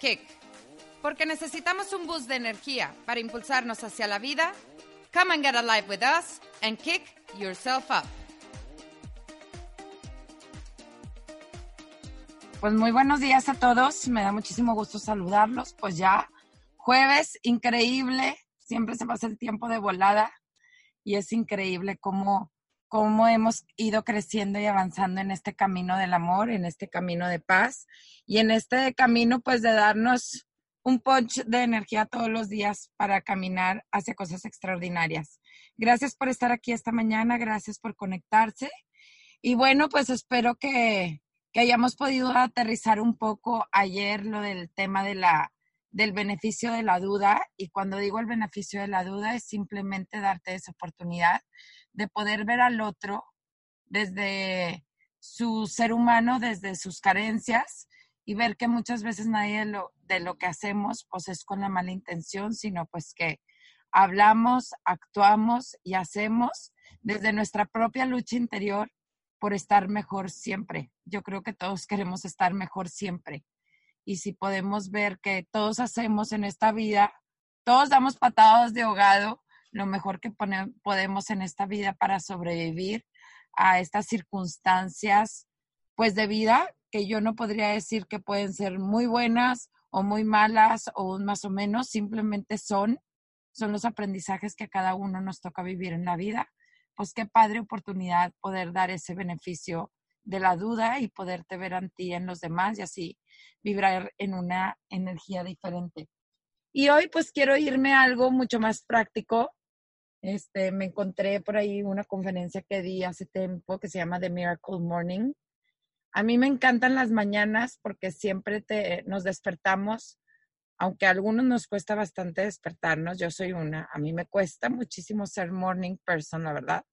Kick. Porque necesitamos un boost de energía para impulsarnos hacia la vida. Come and get alive with us and kick yourself up. Pues muy buenos días a todos. Me da muchísimo gusto saludarlos. Pues ya jueves, increíble. Siempre se pasa el tiempo de volada y es increíble cómo, cómo hemos ido creciendo y avanzando en este camino del amor, en este camino de paz y en este camino pues de darnos un punch de energía todos los días para caminar hacia cosas extraordinarias. Gracias por estar aquí esta mañana, gracias por conectarse y bueno, pues espero que, hayamos podido aterrizar un poco ayer lo del tema de la del beneficio de la duda y cuando digo el beneficio de la duda es simplemente darte esa oportunidad de poder ver al otro desde su ser humano, desde sus carencias y ver que muchas veces nadie de lo, de lo que hacemos pues es con la mala intención, sino pues que hablamos, actuamos y hacemos desde nuestra propia lucha interior por estar mejor siempre. Yo creo que todos queremos estar mejor siempre y si podemos ver que todos hacemos en esta vida, todos damos patadas de ahogado, lo mejor que podemos en esta vida para sobrevivir a estas circunstancias, pues de vida, que yo no podría decir que pueden ser muy buenas o muy malas o más o menos, simplemente son, son los aprendizajes que a cada uno nos toca vivir en la vida. Pues qué padre oportunidad poder dar ese beneficio de la duda y poderte ver en ti en los demás y así vibrar en una energía diferente. Y hoy pues quiero irme a algo mucho más práctico. Este, me encontré por ahí una conferencia que di hace tiempo que se llama The Miracle Morning. A mí me encantan las mañanas porque siempre te, nos despertamos, aunque a algunos nos cuesta bastante despertarnos, yo soy una, a mí me cuesta muchísimo ser morning person, la verdad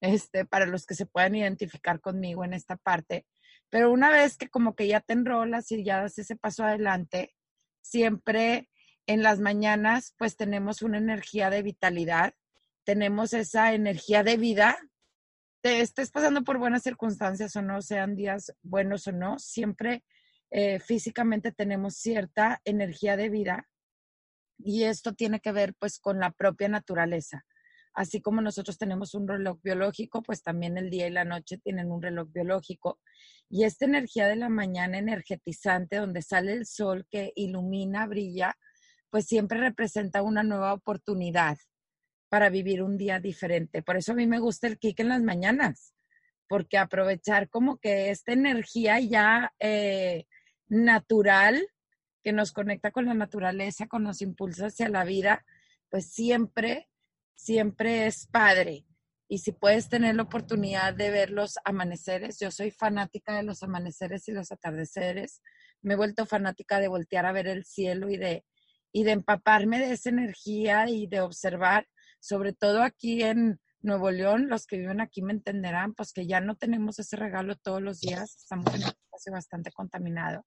este, para los que se puedan identificar conmigo en esta parte. Pero una vez que como que ya te enrolas y ya das ese paso adelante, siempre en las mañanas pues tenemos una energía de vitalidad, tenemos esa energía de vida. Te estés pasando por buenas circunstancias o no, sean días buenos o no, siempre eh, físicamente tenemos cierta energía de vida y esto tiene que ver pues con la propia naturaleza. Así como nosotros tenemos un reloj biológico, pues también el día y la noche tienen un reloj biológico. Y esta energía de la mañana energetizante, donde sale el sol que ilumina, brilla, pues siempre representa una nueva oportunidad para vivir un día diferente. Por eso a mí me gusta el kick en las mañanas, porque aprovechar como que esta energía ya eh, natural que nos conecta con la naturaleza, con los impulsos hacia la vida, pues siempre siempre es padre. Y si puedes tener la oportunidad de ver los amaneceres, yo soy fanática de los amaneceres y los atardeceres. Me he vuelto fanática de voltear a ver el cielo y de, y de empaparme de esa energía y de observar, sobre todo aquí en Nuevo León, los que viven aquí me entenderán, pues que ya no tenemos ese regalo todos los días, estamos en un espacio bastante contaminado.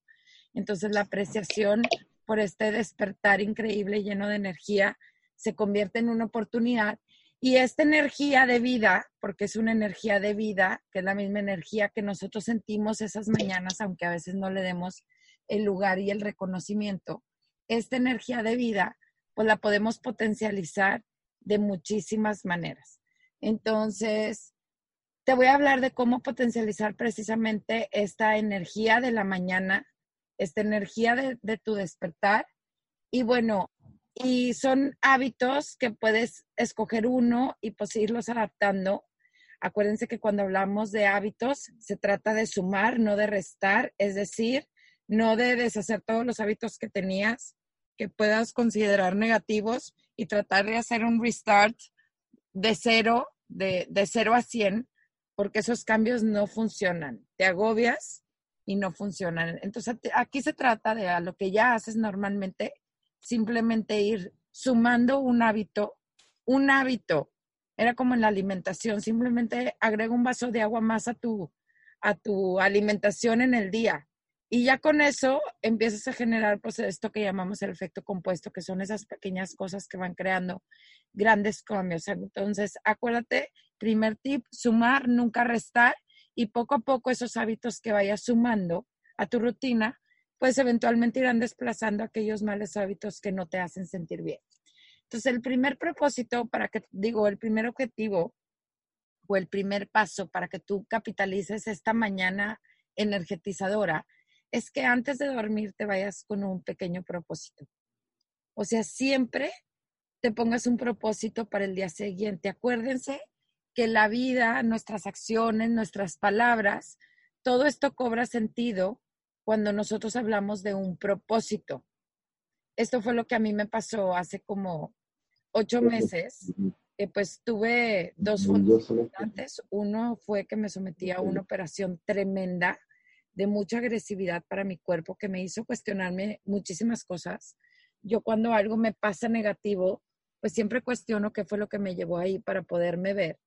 Entonces la apreciación por este despertar increíble, lleno de energía, se convierte en una oportunidad y esta energía de vida, porque es una energía de vida, que es la misma energía que nosotros sentimos esas mañanas, aunque a veces no le demos el lugar y el reconocimiento, esta energía de vida, pues la podemos potencializar de muchísimas maneras. Entonces, te voy a hablar de cómo potencializar precisamente esta energía de la mañana, esta energía de, de tu despertar. Y bueno, y son hábitos que puedes escoger uno y pues irlos adaptando. Acuérdense que cuando hablamos de hábitos se trata de sumar, no de restar, es decir, no de deshacer todos los hábitos que tenías que puedas considerar negativos y tratar de hacer un restart de cero de, de 0 a 100, porque esos cambios no funcionan. Te agobias y no funcionan. Entonces, aquí se trata de a lo que ya haces normalmente, simplemente ir sumando un hábito, un hábito. Era como en la alimentación, simplemente agrega un vaso de agua más a tu, a tu alimentación en el día. Y ya con eso empiezas a generar pues esto que llamamos el efecto compuesto, que son esas pequeñas cosas que van creando grandes cambios. Entonces, acuérdate, primer tip, sumar, nunca restar y poco a poco esos hábitos que vayas sumando a tu rutina, pues eventualmente irán desplazando aquellos malos hábitos que no te hacen sentir bien. Entonces, el primer propósito para que, digo, el primer objetivo o el primer paso para que tú capitalices esta mañana energetizadora es que antes de dormir te vayas con un pequeño propósito. O sea, siempre te pongas un propósito para el día siguiente. Acuérdense que la vida, nuestras acciones, nuestras palabras, todo esto cobra sentido cuando nosotros hablamos de un propósito. Esto fue lo que a mí me pasó hace como ocho meses. que pues tuve dos fondos importantes. Uno fue que me sometí a una operación tremenda de mucha agresividad para mi cuerpo que me hizo cuestionarme muchísimas cosas. Yo cuando algo me pasa negativo, pues siempre cuestiono qué fue lo que me llevó ahí para poderme ver.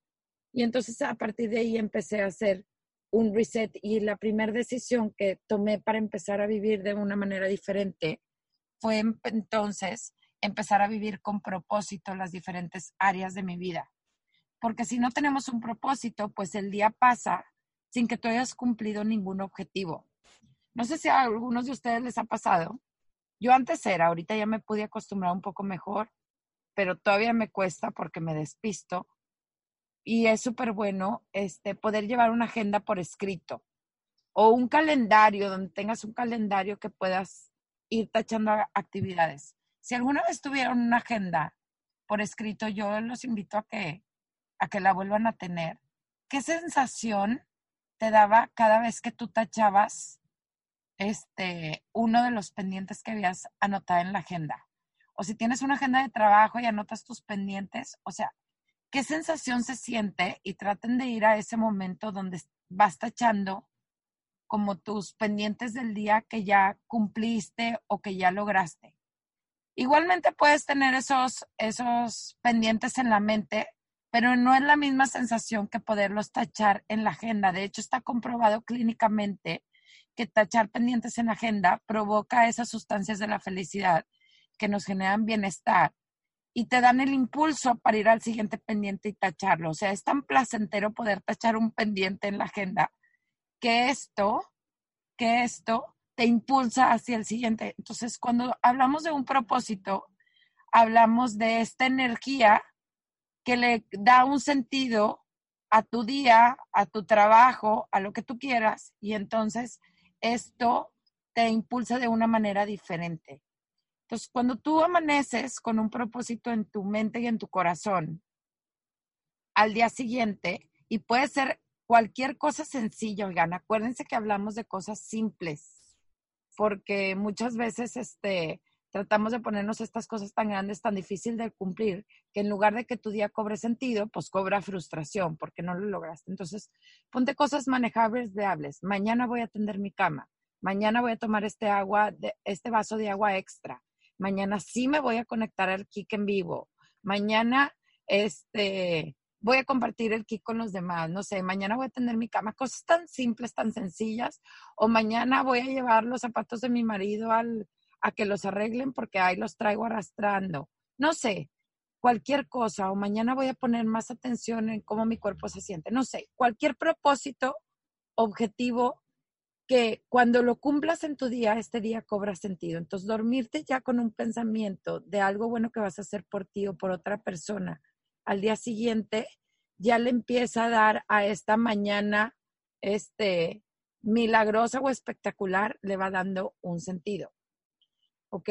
Y entonces a partir de ahí empecé a hacer un reset y la primera decisión que tomé para empezar a vivir de una manera diferente fue entonces empezar a vivir con propósito las diferentes áreas de mi vida. Porque si no tenemos un propósito, pues el día pasa sin que tú hayas cumplido ningún objetivo. No sé si a algunos de ustedes les ha pasado. Yo antes era, ahorita ya me pude acostumbrar un poco mejor, pero todavía me cuesta porque me despisto. Y es súper bueno este, poder llevar una agenda por escrito o un calendario, donde tengas un calendario que puedas ir tachando actividades. Si alguna vez tuvieron una agenda por escrito, yo los invito a que, a que la vuelvan a tener. ¿Qué sensación te daba cada vez que tú tachabas este, uno de los pendientes que habías anotado en la agenda. O si tienes una agenda de trabajo y anotas tus pendientes, o sea, ¿qué sensación se siente? Y traten de ir a ese momento donde vas tachando como tus pendientes del día que ya cumpliste o que ya lograste. Igualmente puedes tener esos, esos pendientes en la mente pero no es la misma sensación que poderlos tachar en la agenda. De hecho, está comprobado clínicamente que tachar pendientes en la agenda provoca esas sustancias de la felicidad que nos generan bienestar y te dan el impulso para ir al siguiente pendiente y tacharlo. O sea, es tan placentero poder tachar un pendiente en la agenda que esto, que esto te impulsa hacia el siguiente. Entonces, cuando hablamos de un propósito, hablamos de esta energía que le da un sentido a tu día, a tu trabajo, a lo que tú quieras, y entonces esto te impulsa de una manera diferente. Entonces, cuando tú amaneces con un propósito en tu mente y en tu corazón, al día siguiente, y puede ser cualquier cosa sencilla, oigan, acuérdense que hablamos de cosas simples, porque muchas veces este, tratamos de ponernos estas cosas tan grandes, tan difícil de cumplir, que en lugar de que tu día cobre sentido, pues cobra frustración porque no lo lograste. Entonces, ponte cosas manejables, hables. Mañana voy a tender mi cama. Mañana voy a tomar este agua, este vaso de agua extra. Mañana sí me voy a conectar al Kik en vivo. Mañana, este, voy a compartir el Kik con los demás. No sé, mañana voy a tender mi cama. Cosas tan simples, tan sencillas. O mañana voy a llevar los zapatos de mi marido al, a que los arreglen porque ahí los traigo arrastrando. No sé, cualquier cosa, o mañana voy a poner más atención en cómo mi cuerpo se siente. No sé, cualquier propósito, objetivo, que cuando lo cumplas en tu día, este día cobra sentido. Entonces, dormirte ya con un pensamiento de algo bueno que vas a hacer por ti o por otra persona al día siguiente, ya le empieza a dar a esta mañana, este, milagrosa o espectacular, le va dando un sentido. ¿Ok?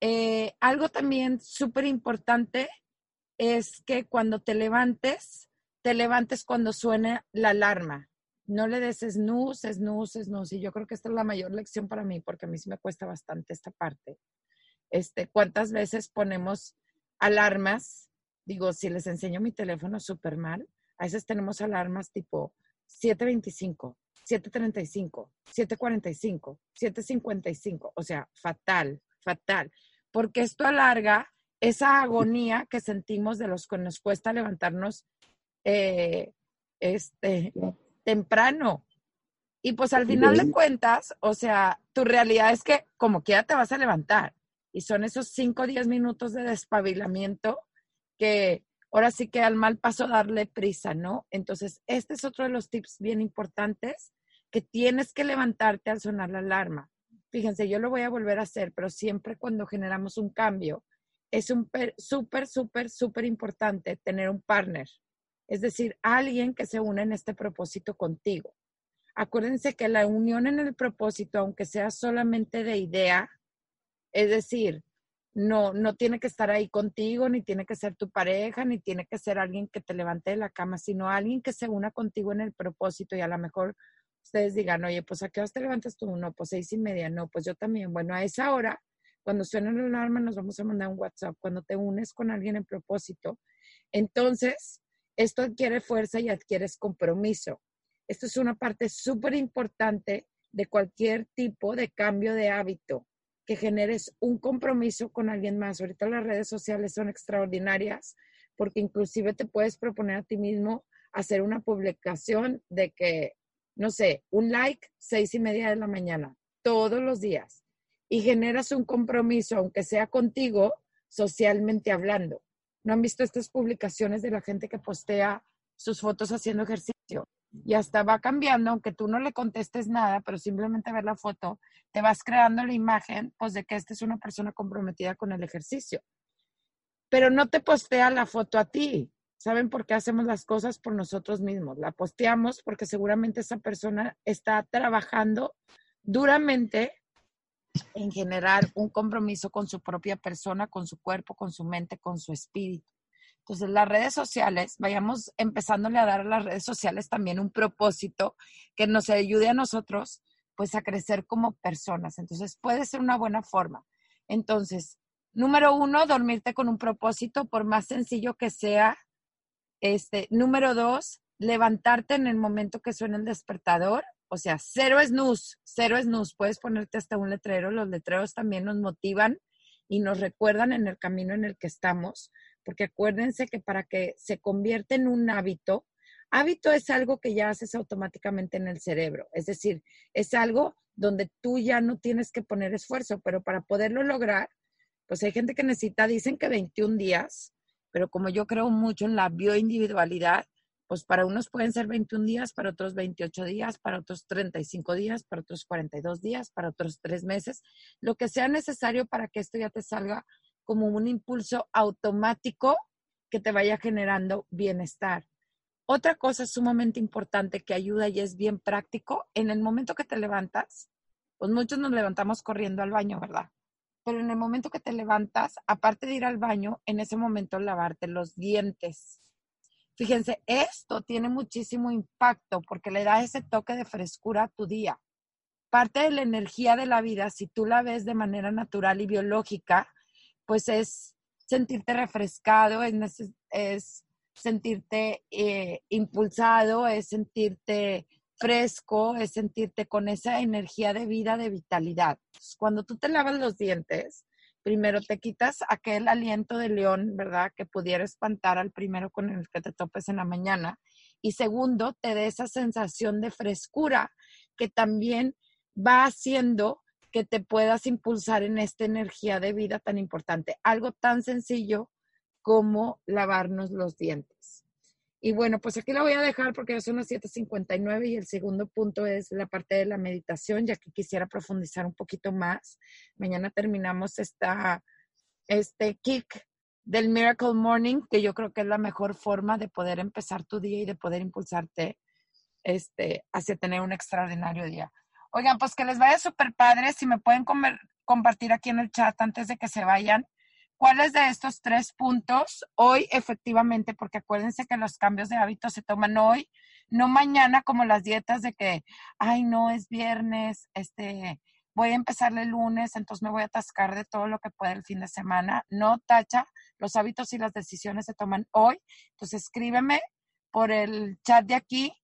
Eh, algo también súper importante es que cuando te levantes, te levantes cuando suene la alarma. No le des snooze, snooze, snooze. Y yo creo que esta es la mayor lección para mí, porque a mí sí me cuesta bastante esta parte. Este, ¿Cuántas veces ponemos alarmas digo, si les enseño mi teléfono súper mal, a veces tenemos alarmas tipo 725, 735, 745, 755, o sea, fatal, fatal, porque esto alarga esa agonía que sentimos de los que nos cuesta levantarnos eh, este, temprano. Y pues al final de cuentas, o sea, tu realidad es que como quiera te vas a levantar. Y son esos 5 o 10 minutos de despabilamiento que ahora sí que al mal paso darle prisa, ¿no? Entonces, este es otro de los tips bien importantes que tienes que levantarte al sonar la alarma. Fíjense, yo lo voy a volver a hacer, pero siempre cuando generamos un cambio, es súper, súper, súper importante tener un partner. Es decir, alguien que se une en este propósito contigo. Acuérdense que la unión en el propósito, aunque sea solamente de idea, es decir, no, no tiene que estar ahí contigo, ni tiene que ser tu pareja, ni tiene que ser alguien que te levante de la cama, sino alguien que se una contigo en el propósito y a lo mejor ustedes digan, oye, pues a qué hora te levantas tú? No, pues seis y media, no, pues yo también. Bueno, a esa hora, cuando suena la alarma, nos vamos a mandar un WhatsApp. Cuando te unes con alguien en propósito, entonces esto adquiere fuerza y adquieres compromiso. Esto es una parte súper importante de cualquier tipo de cambio de hábito, que generes un compromiso con alguien más. Ahorita las redes sociales son extraordinarias porque inclusive te puedes proponer a ti mismo hacer una publicación de que, no sé, un like seis y media de la mañana, todos los días. Y generas un compromiso, aunque sea contigo, socialmente hablando. ¿No han visto estas publicaciones de la gente que postea sus fotos haciendo ejercicio? Y hasta va cambiando, aunque tú no le contestes nada, pero simplemente ver la foto, te vas creando la imagen, pues de que esta es una persona comprometida con el ejercicio. Pero no te postea la foto a ti. ¿Saben por qué hacemos las cosas por nosotros mismos? La posteamos porque seguramente esa persona está trabajando duramente en generar un compromiso con su propia persona, con su cuerpo, con su mente, con su espíritu. Entonces, las redes sociales, vayamos empezándole a dar a las redes sociales también un propósito que nos ayude a nosotros, pues, a crecer como personas. Entonces, puede ser una buena forma. Entonces, número uno, dormirte con un propósito, por más sencillo que sea. Este, número dos, levantarte en el momento que suena el despertador. O sea, cero snooze, cero snooze. Puedes ponerte hasta un letrero. Los letreros también nos motivan y nos recuerdan en el camino en el que estamos porque acuérdense que para que se convierta en un hábito, hábito es algo que ya haces automáticamente en el cerebro, es decir, es algo donde tú ya no tienes que poner esfuerzo, pero para poderlo lograr, pues hay gente que necesita, dicen que 21 días, pero como yo creo mucho en la bioindividualidad, pues para unos pueden ser 21 días, para otros 28 días, para otros 35 días, para otros 42 días, para otros 3 meses, lo que sea necesario para que esto ya te salga como un impulso automático que te vaya generando bienestar. Otra cosa sumamente importante que ayuda y es bien práctico, en el momento que te levantas, pues muchos nos levantamos corriendo al baño, ¿verdad? Pero en el momento que te levantas, aparte de ir al baño, en ese momento lavarte los dientes. Fíjense, esto tiene muchísimo impacto porque le da ese toque de frescura a tu día. Parte de la energía de la vida, si tú la ves de manera natural y biológica, pues es sentirte refrescado, es, sentirte eh, impulsado, es sentirte fresco, es sentirte con esa energía de vida, de vitalidad. cuando tú te lavas los dientes, primero te quitas aquel aliento de león, ¿verdad? Que pudiera espantar al primero con el que te topes en la mañana. Y segundo, te da esa sensación de frescura que también va haciendo que te puedas impulsar en esta energía de vida tan importante. Algo tan sencillo como lavarnos los dientes. Y bueno, pues aquí la voy a dejar porque ya son las 7.59 y el segundo punto es la parte de la meditación, ya que quisiera profundizar un poquito más. Mañana terminamos esta, este kick del Miracle Morning, que yo creo que es la mejor forma de poder empezar tu día y de poder impulsarte este, hacia tener un extraordinario día. Oigan, pues que les vaya súper padre. Si me pueden compartir aquí en el chat antes de que se vayan, ¿cuáles de estos tres puntos hoy efectivamente? Porque acuérdense que los cambios de hábitos se toman hoy, no mañana como las dietas de que, ay, no, es viernes, este, voy a empezarle el lunes, entonces me voy a atascar de todo lo que pueda el fin de semana. No, tacha, los hábitos y las decisiones se toman hoy. Entonces escríbeme por el chat de aquí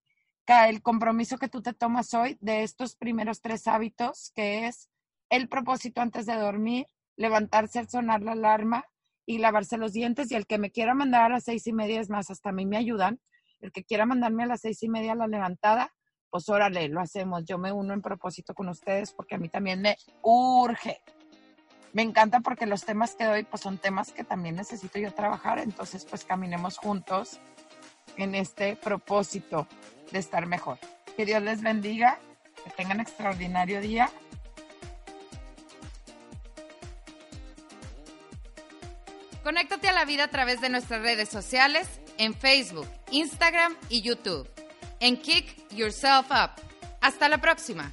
el compromiso que tú te tomas hoy de estos primeros tres hábitos, que es el propósito antes de dormir, levantarse al sonar la alarma y lavarse los dientes. Y el que me quiera mandar a las seis y media es más, hasta a mí me ayudan. El que quiera mandarme a las seis y media la levantada, pues órale, lo hacemos. Yo me uno en propósito con ustedes porque a mí también me urge. Me encanta porque los temas que doy pues son temas que también necesito yo trabajar, entonces pues caminemos juntos en este propósito de estar mejor. Que Dios les bendiga, que tengan extraordinario día. Conéctate a la vida a través de nuestras redes sociales en Facebook, Instagram y YouTube. En Kick Yourself Up. Hasta la próxima.